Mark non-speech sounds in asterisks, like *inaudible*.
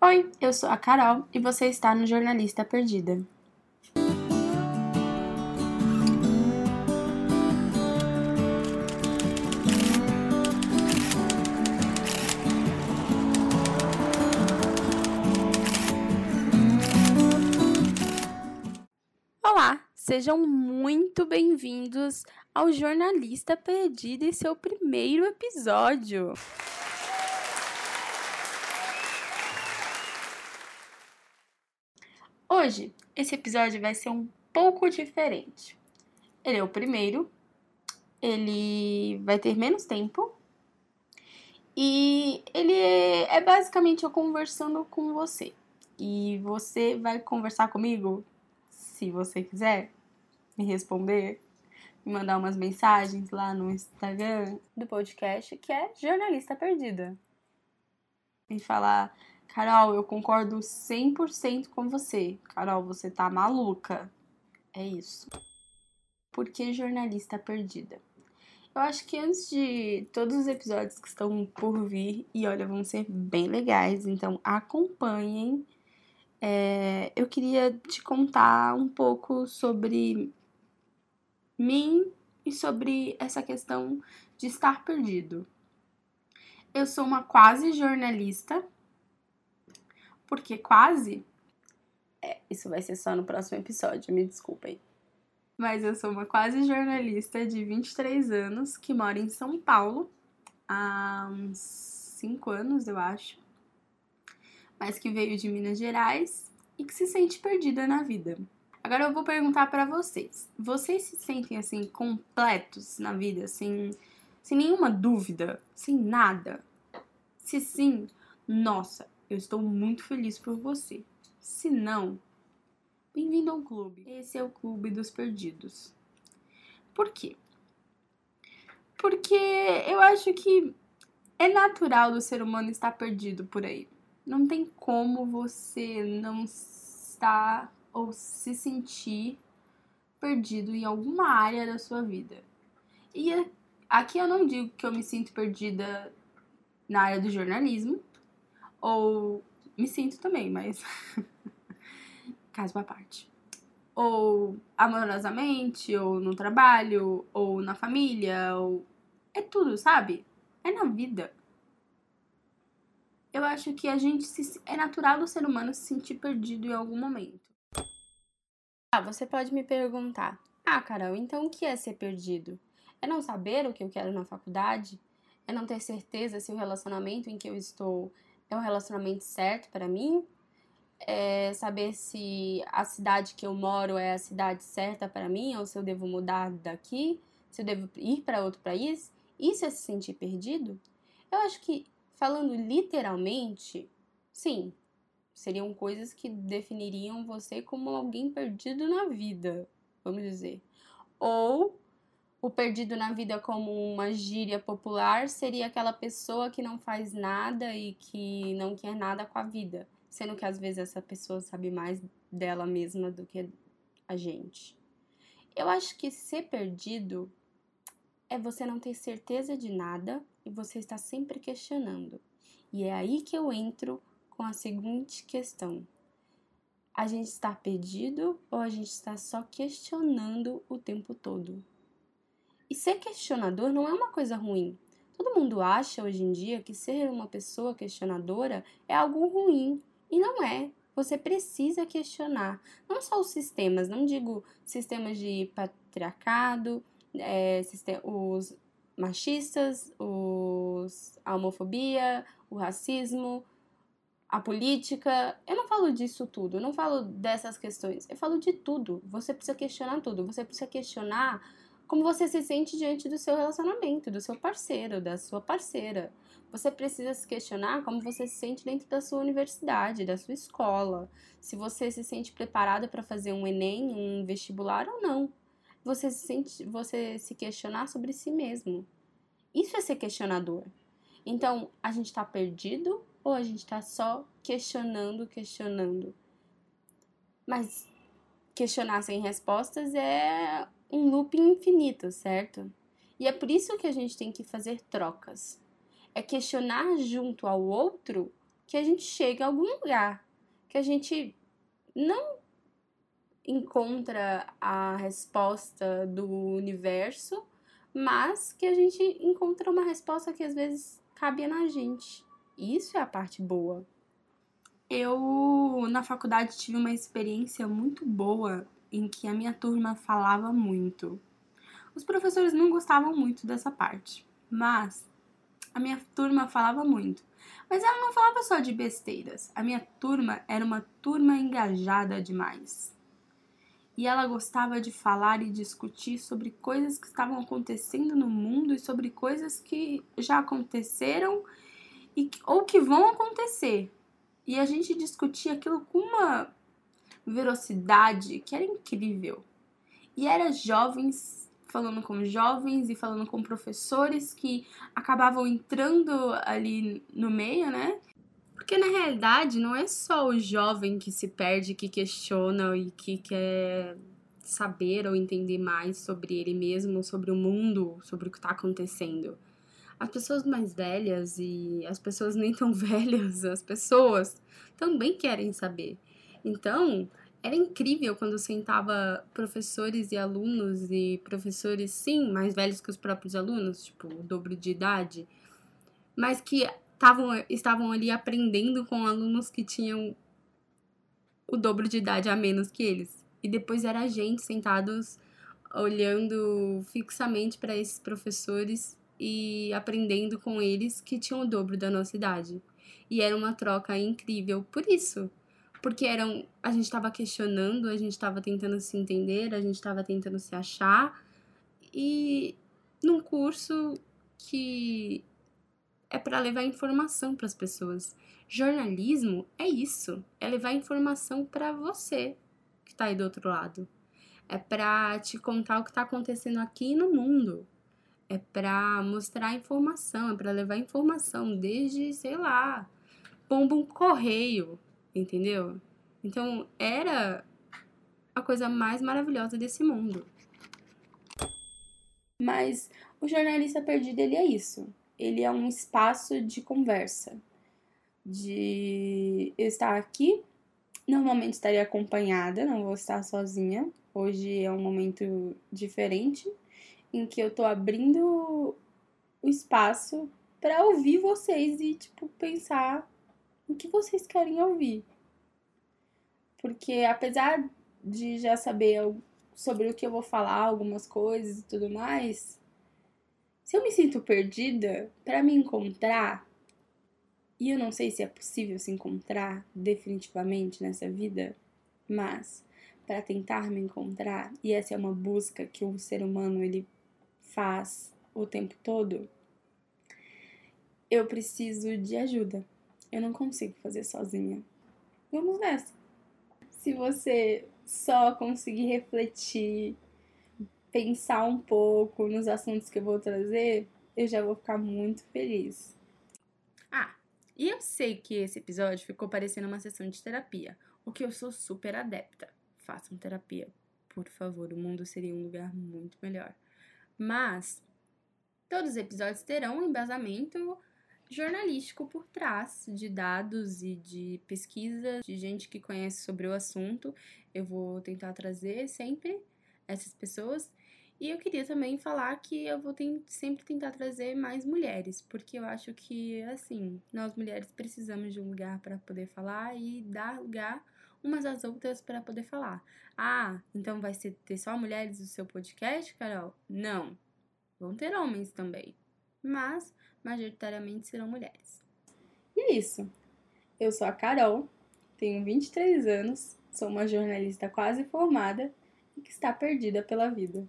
Oi, eu sou a Carol e você está no Jornalista Perdida. Olá, sejam muito bem-vindos ao Jornalista Perdido e seu primeiro episódio. Hoje, esse episódio vai ser um pouco diferente. Ele é o primeiro, ele vai ter menos tempo e ele é basicamente eu conversando com você. E você vai conversar comigo, se você quiser, me responder, me mandar umas mensagens lá no Instagram do podcast, que é Jornalista Perdida. E falar Carol, eu concordo 100% com você. Carol, você tá maluca. É isso. Por que jornalista perdida? Eu acho que antes de todos os episódios que estão por vir, e olha, vão ser bem legais, então acompanhem. É, eu queria te contar um pouco sobre mim e sobre essa questão de estar perdido. Eu sou uma quase jornalista, porque quase. É, isso vai ser só no próximo episódio, me desculpem. Mas eu sou uma quase jornalista de 23 anos que mora em São Paulo há uns 5 anos, eu acho. Mas que veio de Minas Gerais e que se sente perdida na vida. Agora eu vou perguntar para vocês. Vocês se sentem assim completos na vida, sem, sem nenhuma dúvida, sem nada? Se sim, nossa, eu estou muito feliz por você. Se não, bem-vindo ao clube. Esse é o clube dos perdidos. Por quê? Porque eu acho que é natural do ser humano estar perdido por aí. Não tem como você não estar ou se sentir perdido em alguma área da sua vida. E aqui eu não digo que eu me sinto perdida na área do jornalismo, ou me sinto também, mas *laughs* caso à parte. Ou amorosamente, ou no trabalho, ou na família, ou é tudo, sabe? É na vida. Eu acho que a gente se... é natural do ser humano se sentir perdido em algum momento. Ah, você pode me perguntar: "Ah, Carol, então o que é ser perdido? É não saber o que eu quero na faculdade? É não ter certeza se o relacionamento em que eu estou é o relacionamento certo para mim, é saber se a cidade que eu moro é a cidade certa para mim, ou se eu devo mudar daqui, se eu devo ir para outro país. Isso é se sentir perdido? Eu acho que, falando literalmente, sim, seriam coisas que definiriam você como alguém perdido na vida, vamos dizer. Ou o perdido na vida como uma gíria popular seria aquela pessoa que não faz nada e que não quer nada com a vida, sendo que às vezes essa pessoa sabe mais dela mesma do que a gente. Eu acho que ser perdido é você não ter certeza de nada e você está sempre questionando. E é aí que eu entro com a seguinte questão: a gente está perdido ou a gente está só questionando o tempo todo? E ser questionador não é uma coisa ruim. Todo mundo acha hoje em dia que ser uma pessoa questionadora é algo ruim. E não é. Você precisa questionar. Não só os sistemas, não digo sistemas de patriarcado, é, os machistas, os, a homofobia, o racismo, a política. Eu não falo disso tudo, eu não falo dessas questões. Eu falo de tudo. Você precisa questionar tudo. Você precisa questionar como você se sente diante do seu relacionamento, do seu parceiro, da sua parceira. Você precisa se questionar como você se sente dentro da sua universidade, da sua escola, se você se sente preparado para fazer um ENEM, um vestibular ou não. Você se sente, você se questionar sobre si mesmo. Isso é ser questionador. Então, a gente está perdido ou a gente está só questionando, questionando? Mas questionar sem respostas é um loop infinito, certo? E é por isso que a gente tem que fazer trocas. É questionar junto ao outro que a gente chega a algum lugar, que a gente não encontra a resposta do universo, mas que a gente encontra uma resposta que às vezes cabe na gente. Isso é a parte boa. Eu, na faculdade, tive uma experiência muito boa em que a minha turma falava muito. Os professores não gostavam muito dessa parte, mas a minha turma falava muito. Mas ela não falava só de besteiras. A minha turma era uma turma engajada demais. E ela gostava de falar e discutir sobre coisas que estavam acontecendo no mundo e sobre coisas que já aconteceram e, ou que vão acontecer. E a gente discutia aquilo com uma velocidade que era incrível. E era jovens falando com jovens e falando com professores que acabavam entrando ali no meio, né? Porque na realidade não é só o jovem que se perde, que questiona e que quer saber ou entender mais sobre ele mesmo, sobre o mundo, sobre o que está acontecendo. As pessoas mais velhas e as pessoas nem tão *laughs* velhas, as pessoas também querem saber. Então, era incrível quando sentava professores e alunos e professores, sim, mais velhos que os próprios alunos, tipo, o dobro de idade, mas que tavam, estavam ali aprendendo com alunos que tinham o dobro de idade a menos que eles. E depois era a gente sentados olhando fixamente para esses professores e aprendendo com eles que tinham o dobro da nossa idade. E era uma troca incrível por isso porque eram a gente estava questionando, a gente estava tentando se entender, a gente estava tentando se achar e num curso que é para levar informação para as pessoas. Jornalismo é isso, é levar informação para você que está aí do outro lado. É para te contar o que está acontecendo aqui no mundo. É para mostrar informação, é para levar informação desde, sei lá, pomba um correio, entendeu? Então era a coisa mais maravilhosa desse mundo. Mas o jornalista perdido ele é isso. Ele é um espaço de conversa, de estar aqui. Normalmente estaria acompanhada, não vou estar sozinha. Hoje é um momento diferente em que eu tô abrindo o espaço para ouvir vocês e tipo pensar o que vocês querem ouvir. Porque apesar de já saber sobre o que eu vou falar, algumas coisas e tudo mais, se eu me sinto perdida, para me encontrar, e eu não sei se é possível se encontrar definitivamente nessa vida, mas para tentar me encontrar, e essa é uma busca que o ser humano ele faz o tempo todo, eu preciso de ajuda. Eu não consigo fazer sozinha. Vamos nessa. Se você só conseguir refletir, pensar um pouco nos assuntos que eu vou trazer, eu já vou ficar muito feliz. Ah, e eu sei que esse episódio ficou parecendo uma sessão de terapia, o que eu sou super adepta. Façam terapia, por favor, o mundo seria um lugar muito melhor. Mas todos os episódios terão um embasamento jornalístico por trás de dados e de pesquisa de gente que conhece sobre o assunto. Eu vou tentar trazer sempre essas pessoas. E eu queria também falar que eu vou sempre tentar trazer mais mulheres, porque eu acho que, assim, nós mulheres precisamos de um lugar para poder falar e dar lugar umas às outras para poder falar. Ah, então vai ser, ter só mulheres no seu podcast, Carol? Não. Vão ter homens também. Mas majoritariamente serão mulheres. E é isso. Eu sou a Carol, tenho 23 anos, sou uma jornalista quase formada e que está perdida pela vida.